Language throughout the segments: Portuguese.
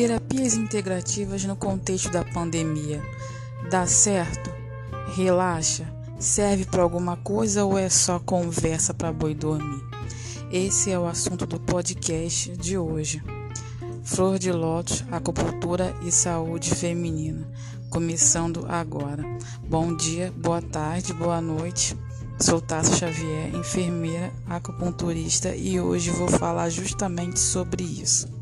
Terapias integrativas no contexto da pandemia. Dá certo? Relaxa? Serve para alguma coisa ou é só conversa para boi dormir? Esse é o assunto do podcast de hoje. Flor de Lótus, Acupuntura e Saúde Feminina. Começando agora. Bom dia, boa tarde, boa noite. Sou Tasso Xavier, enfermeira, acupunturista e hoje vou falar justamente sobre isso.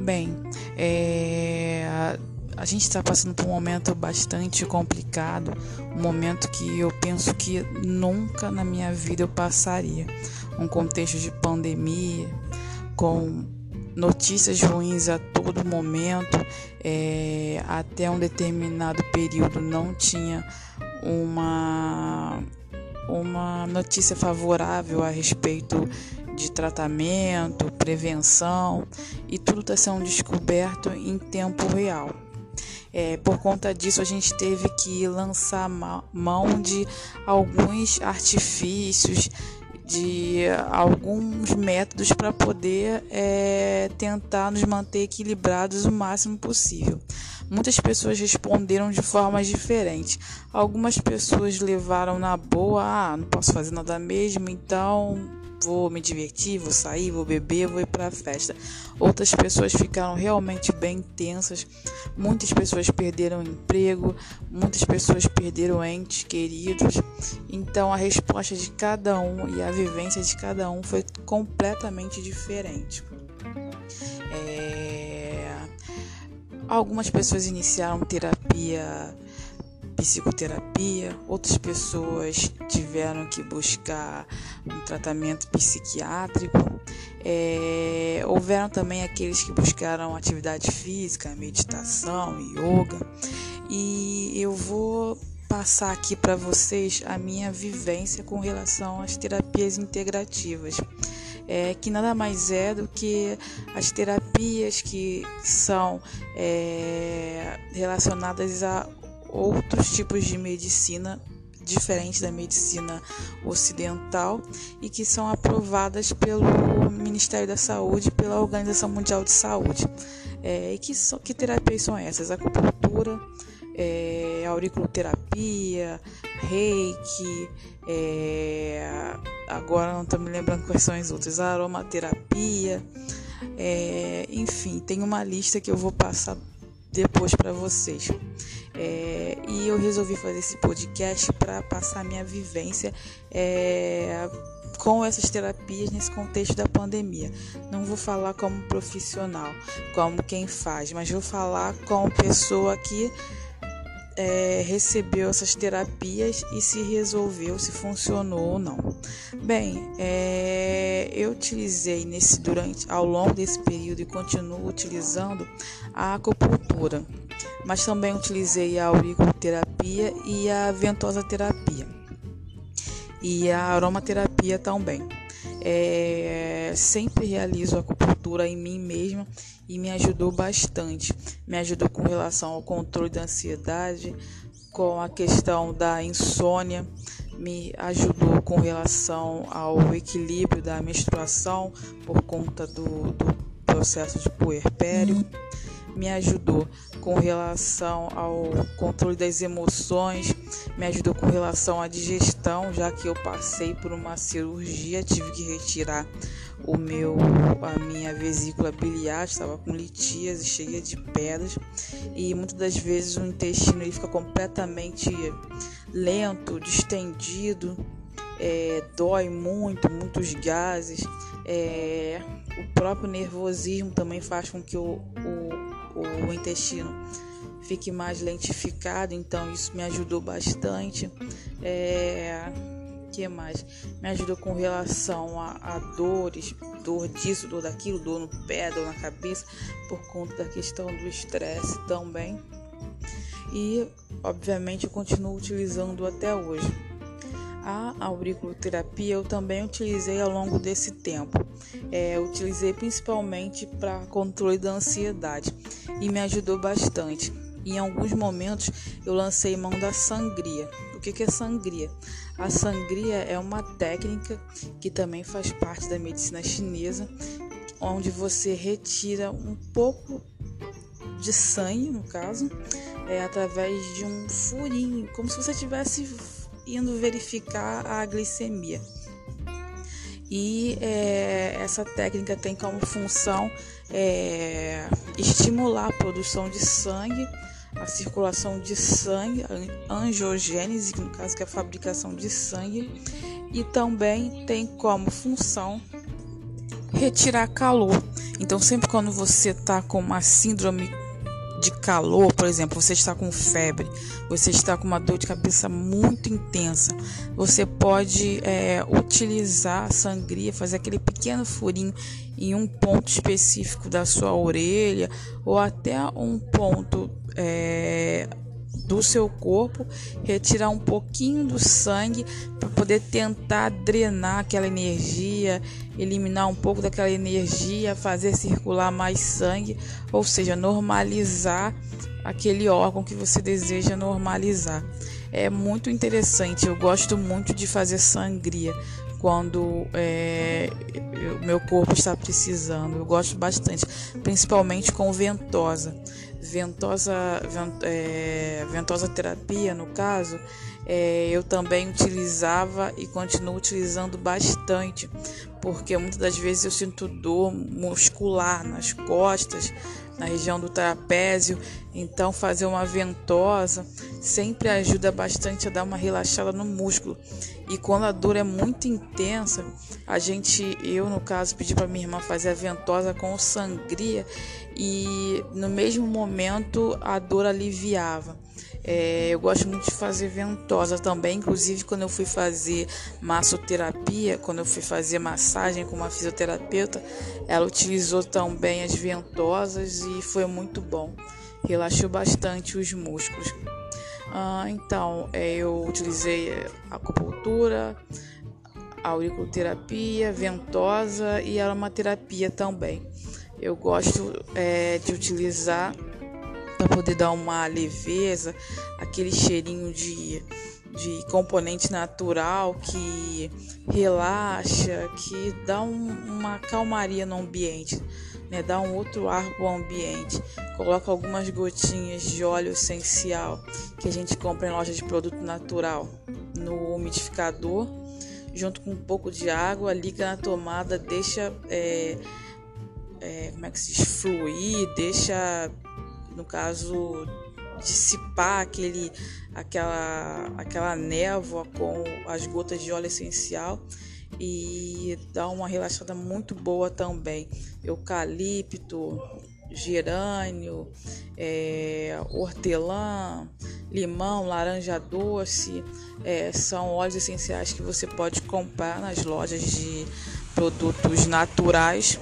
Bem, é, a, a gente está passando por um momento bastante complicado, um momento que eu penso que nunca na minha vida eu passaria. Um contexto de pandemia, com notícias ruins a todo momento, é, até um determinado período não tinha uma, uma notícia favorável a respeito de tratamento, prevenção e tudo está sendo descoberto em tempo real. É, por conta disso, a gente teve que lançar mão de alguns artifícios, de alguns métodos para poder é, tentar nos manter equilibrados o máximo possível. Muitas pessoas responderam de formas diferentes. Algumas pessoas levaram na boa, ah, não posso fazer nada mesmo, então vou me divertir, vou sair, vou beber, vou ir para festa. Outras pessoas ficaram realmente bem tensas. Muitas pessoas perderam emprego, muitas pessoas perderam entes queridos. Então a resposta de cada um e a vivência de cada um foi completamente diferente. É... Algumas pessoas iniciaram terapia psicoterapia, outras pessoas tiveram que buscar um tratamento psiquiátrico. É, houveram também aqueles que buscaram atividade física, meditação, yoga. E eu vou passar aqui para vocês a minha vivência com relação às terapias integrativas. É, que nada mais é do que as terapias que são é, relacionadas a outros tipos de medicina diferentes da medicina ocidental e que são aprovadas pelo Ministério da Saúde pela Organização Mundial de Saúde. É, e que, so, que terapias são essas? Acupuntura, é, auriculoterapia, reiki, é, agora não estou me lembrando quais são as outras, aromaterapia, é, enfim, tem uma lista que eu vou passar depois para vocês. É, e eu resolvi fazer esse podcast para passar minha vivência é, com essas terapias nesse contexto da pandemia. Não vou falar como profissional, como quem faz, mas vou falar como pessoa que é, recebeu essas terapias e se resolveu se funcionou ou não. Bem, é, eu utilizei nesse durante ao longo desse período e continuo utilizando a acupuntura, mas também utilizei a auriculoterapia e a ventosa terapia e a aromaterapia também. É, sempre realizo acupuntura em mim mesma e me ajudou bastante. Me ajudou com relação ao controle da ansiedade, com a questão da insônia, me ajudou com relação ao equilíbrio da menstruação por conta do, do processo de puerpério me ajudou com relação ao controle das emoções, me ajudou com relação à digestão, já que eu passei por uma cirurgia, tive que retirar o meu a minha vesícula biliar estava com litíase cheia de pedras e muitas das vezes o intestino ele fica completamente lento, distendido, é, dói muito, muitos gases, é, o próprio nervosismo também faz com que o, o o intestino fique mais lentificado, então isso me ajudou bastante. É, que mais? Me ajudou com relação a, a, dores, dor disso, dor daquilo, dor no pé, dor na cabeça, por conta da questão do estresse também. E, obviamente, eu continuo utilizando até hoje. A auriculoterapia eu também utilizei ao longo desse tempo. É, utilizei principalmente para controle da ansiedade e me ajudou bastante. Em alguns momentos eu lancei mão da sangria. O que é sangria? A sangria é uma técnica que também faz parte da medicina chinesa onde você retira um pouco de sangue, no caso, é, através de um furinho, como se você estivesse indo verificar a glicemia. E é, essa técnica tem como função é, estimular a produção de sangue, a circulação de sangue, a angiogênese, no caso que é a fabricação de sangue, e também tem como função retirar calor. Então, sempre quando você está com uma síndrome de calor, por exemplo, você está com febre, você está com uma dor de cabeça muito intensa, você pode é, utilizar a sangria, fazer aquele pequeno furinho em um ponto específico da sua orelha ou até um ponto é, do seu corpo, retirar um pouquinho do sangue para poder tentar drenar aquela energia, eliminar um pouco daquela energia, fazer circular mais sangue, ou seja, normalizar aquele órgão que você deseja normalizar. É muito interessante, eu gosto muito de fazer sangria quando é, meu corpo está precisando. Eu gosto bastante, principalmente com ventosa ventosa, vent, é, ventosa terapia, no caso, é, eu também utilizava e continuo utilizando bastante, porque muitas das vezes eu sinto dor muscular nas costas, na região do trapézio, então fazer uma ventosa sempre ajuda bastante a dar uma relaxada no músculo. E quando a dor é muito intensa, a gente, eu no caso, pedi para minha irmã fazer a ventosa com sangria e no mesmo momento a dor aliviava. É, eu gosto muito de fazer ventosa também, inclusive quando eu fui fazer massoterapia, quando eu fui fazer massagem com uma fisioterapeuta, ela utilizou também as ventosas e foi muito bom. Relaxou bastante os músculos. Ah, então, é, eu utilizei acupuntura, auriculoterapia, ventosa e aromaterapia também. Eu gosto é, de utilizar para poder dar uma leveza, aquele cheirinho de, de componente natural que relaxa, que dá um, uma calmaria no ambiente, né? dá um outro ar para o ambiente. Coloca algumas gotinhas de óleo essencial que a gente compra em loja de produto natural no umidificador, junto com um pouco de água, liga na tomada, deixa. É, é, como é que se diz, fluir, deixa, no caso, dissipar aquele, aquela, aquela névoa com as gotas de óleo essencial e dá uma relaxada muito boa também. Eucalipto, gerânio, é, hortelã, limão, laranja doce, é, são óleos essenciais que você pode comprar nas lojas de produtos naturais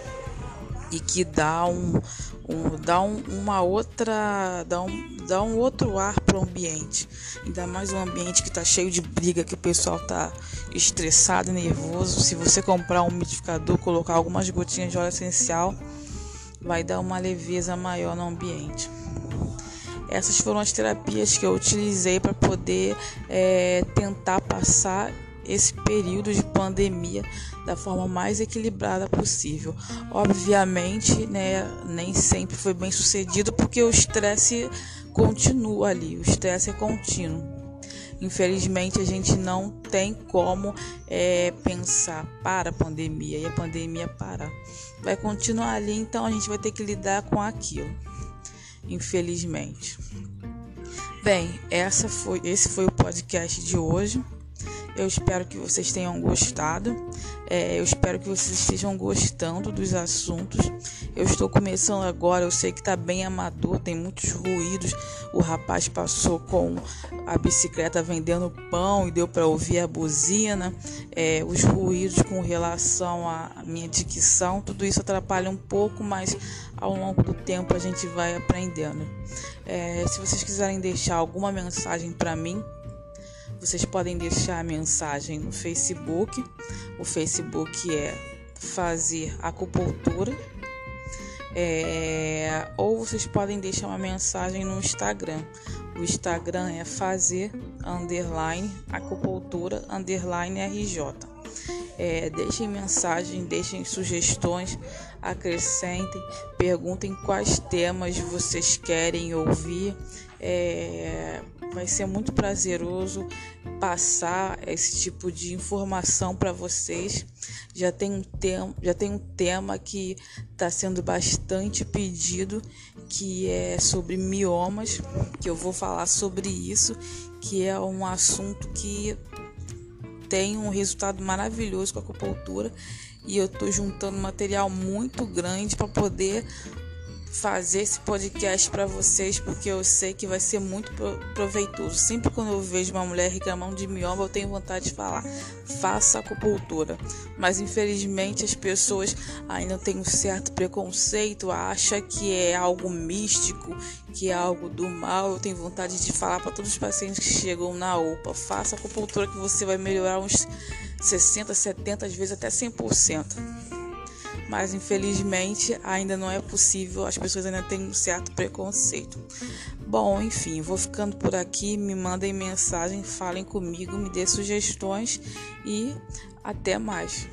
e que dá um, um dá um, uma outra dá um, dá um outro ar para o ambiente ainda mais um ambiente que está cheio de briga que o pessoal está estressado nervoso se você comprar um umidificador colocar algumas gotinhas de óleo essencial vai dar uma leveza maior no ambiente essas foram as terapias que eu utilizei para poder é, tentar passar esse período de pandemia da forma mais equilibrada possível. Obviamente, né, nem sempre foi bem sucedido porque o estresse continua ali, o estresse é contínuo. Infelizmente, a gente não tem como é, pensar para a pandemia e a pandemia parar. Vai continuar ali, então a gente vai ter que lidar com aquilo. Infelizmente. Bem, essa foi, esse foi o podcast de hoje. Eu espero que vocês tenham gostado. É, eu espero que vocês estejam gostando dos assuntos. Eu estou começando agora, eu sei que está bem amador, tem muitos ruídos. O rapaz passou com a bicicleta vendendo pão e deu para ouvir a buzina. É, os ruídos com relação à minha dicção, tudo isso atrapalha um pouco, mas ao longo do tempo a gente vai aprendendo. É, se vocês quiserem deixar alguma mensagem para mim, vocês podem deixar a mensagem no Facebook. O Facebook é Fazer Acupuntura. É, ou vocês podem deixar uma mensagem no Instagram. O Instagram é fazer underline acupuntura underline RJ. É, deixem mensagem, deixem sugestões, acrescentem, perguntem quais temas vocês querem ouvir. É, vai ser muito prazeroso passar esse tipo de informação para vocês. Já tem um tema, já tem um tema que está sendo bastante pedido, que é sobre miomas, que eu vou falar sobre isso, que é um assunto que tem um resultado maravilhoso com a acupuntura e eu estou juntando material muito grande para poder fazer esse podcast para vocês porque eu sei que vai ser muito proveitoso. Sempre quando eu vejo uma mulher reclamando de mioma, eu tenho vontade de falar: faça acupuntura. Mas infelizmente as pessoas ainda têm um certo preconceito, acha que é algo místico, que é algo do mal. Eu tenho vontade de falar para todos os pacientes que chegam na UPA: faça acupuntura que você vai melhorar uns 60, 70, às vezes até 100% mas infelizmente ainda não é possível, as pessoas ainda têm um certo preconceito. Bom, enfim, vou ficando por aqui, me mandem mensagem, falem comigo, me dê sugestões e até mais.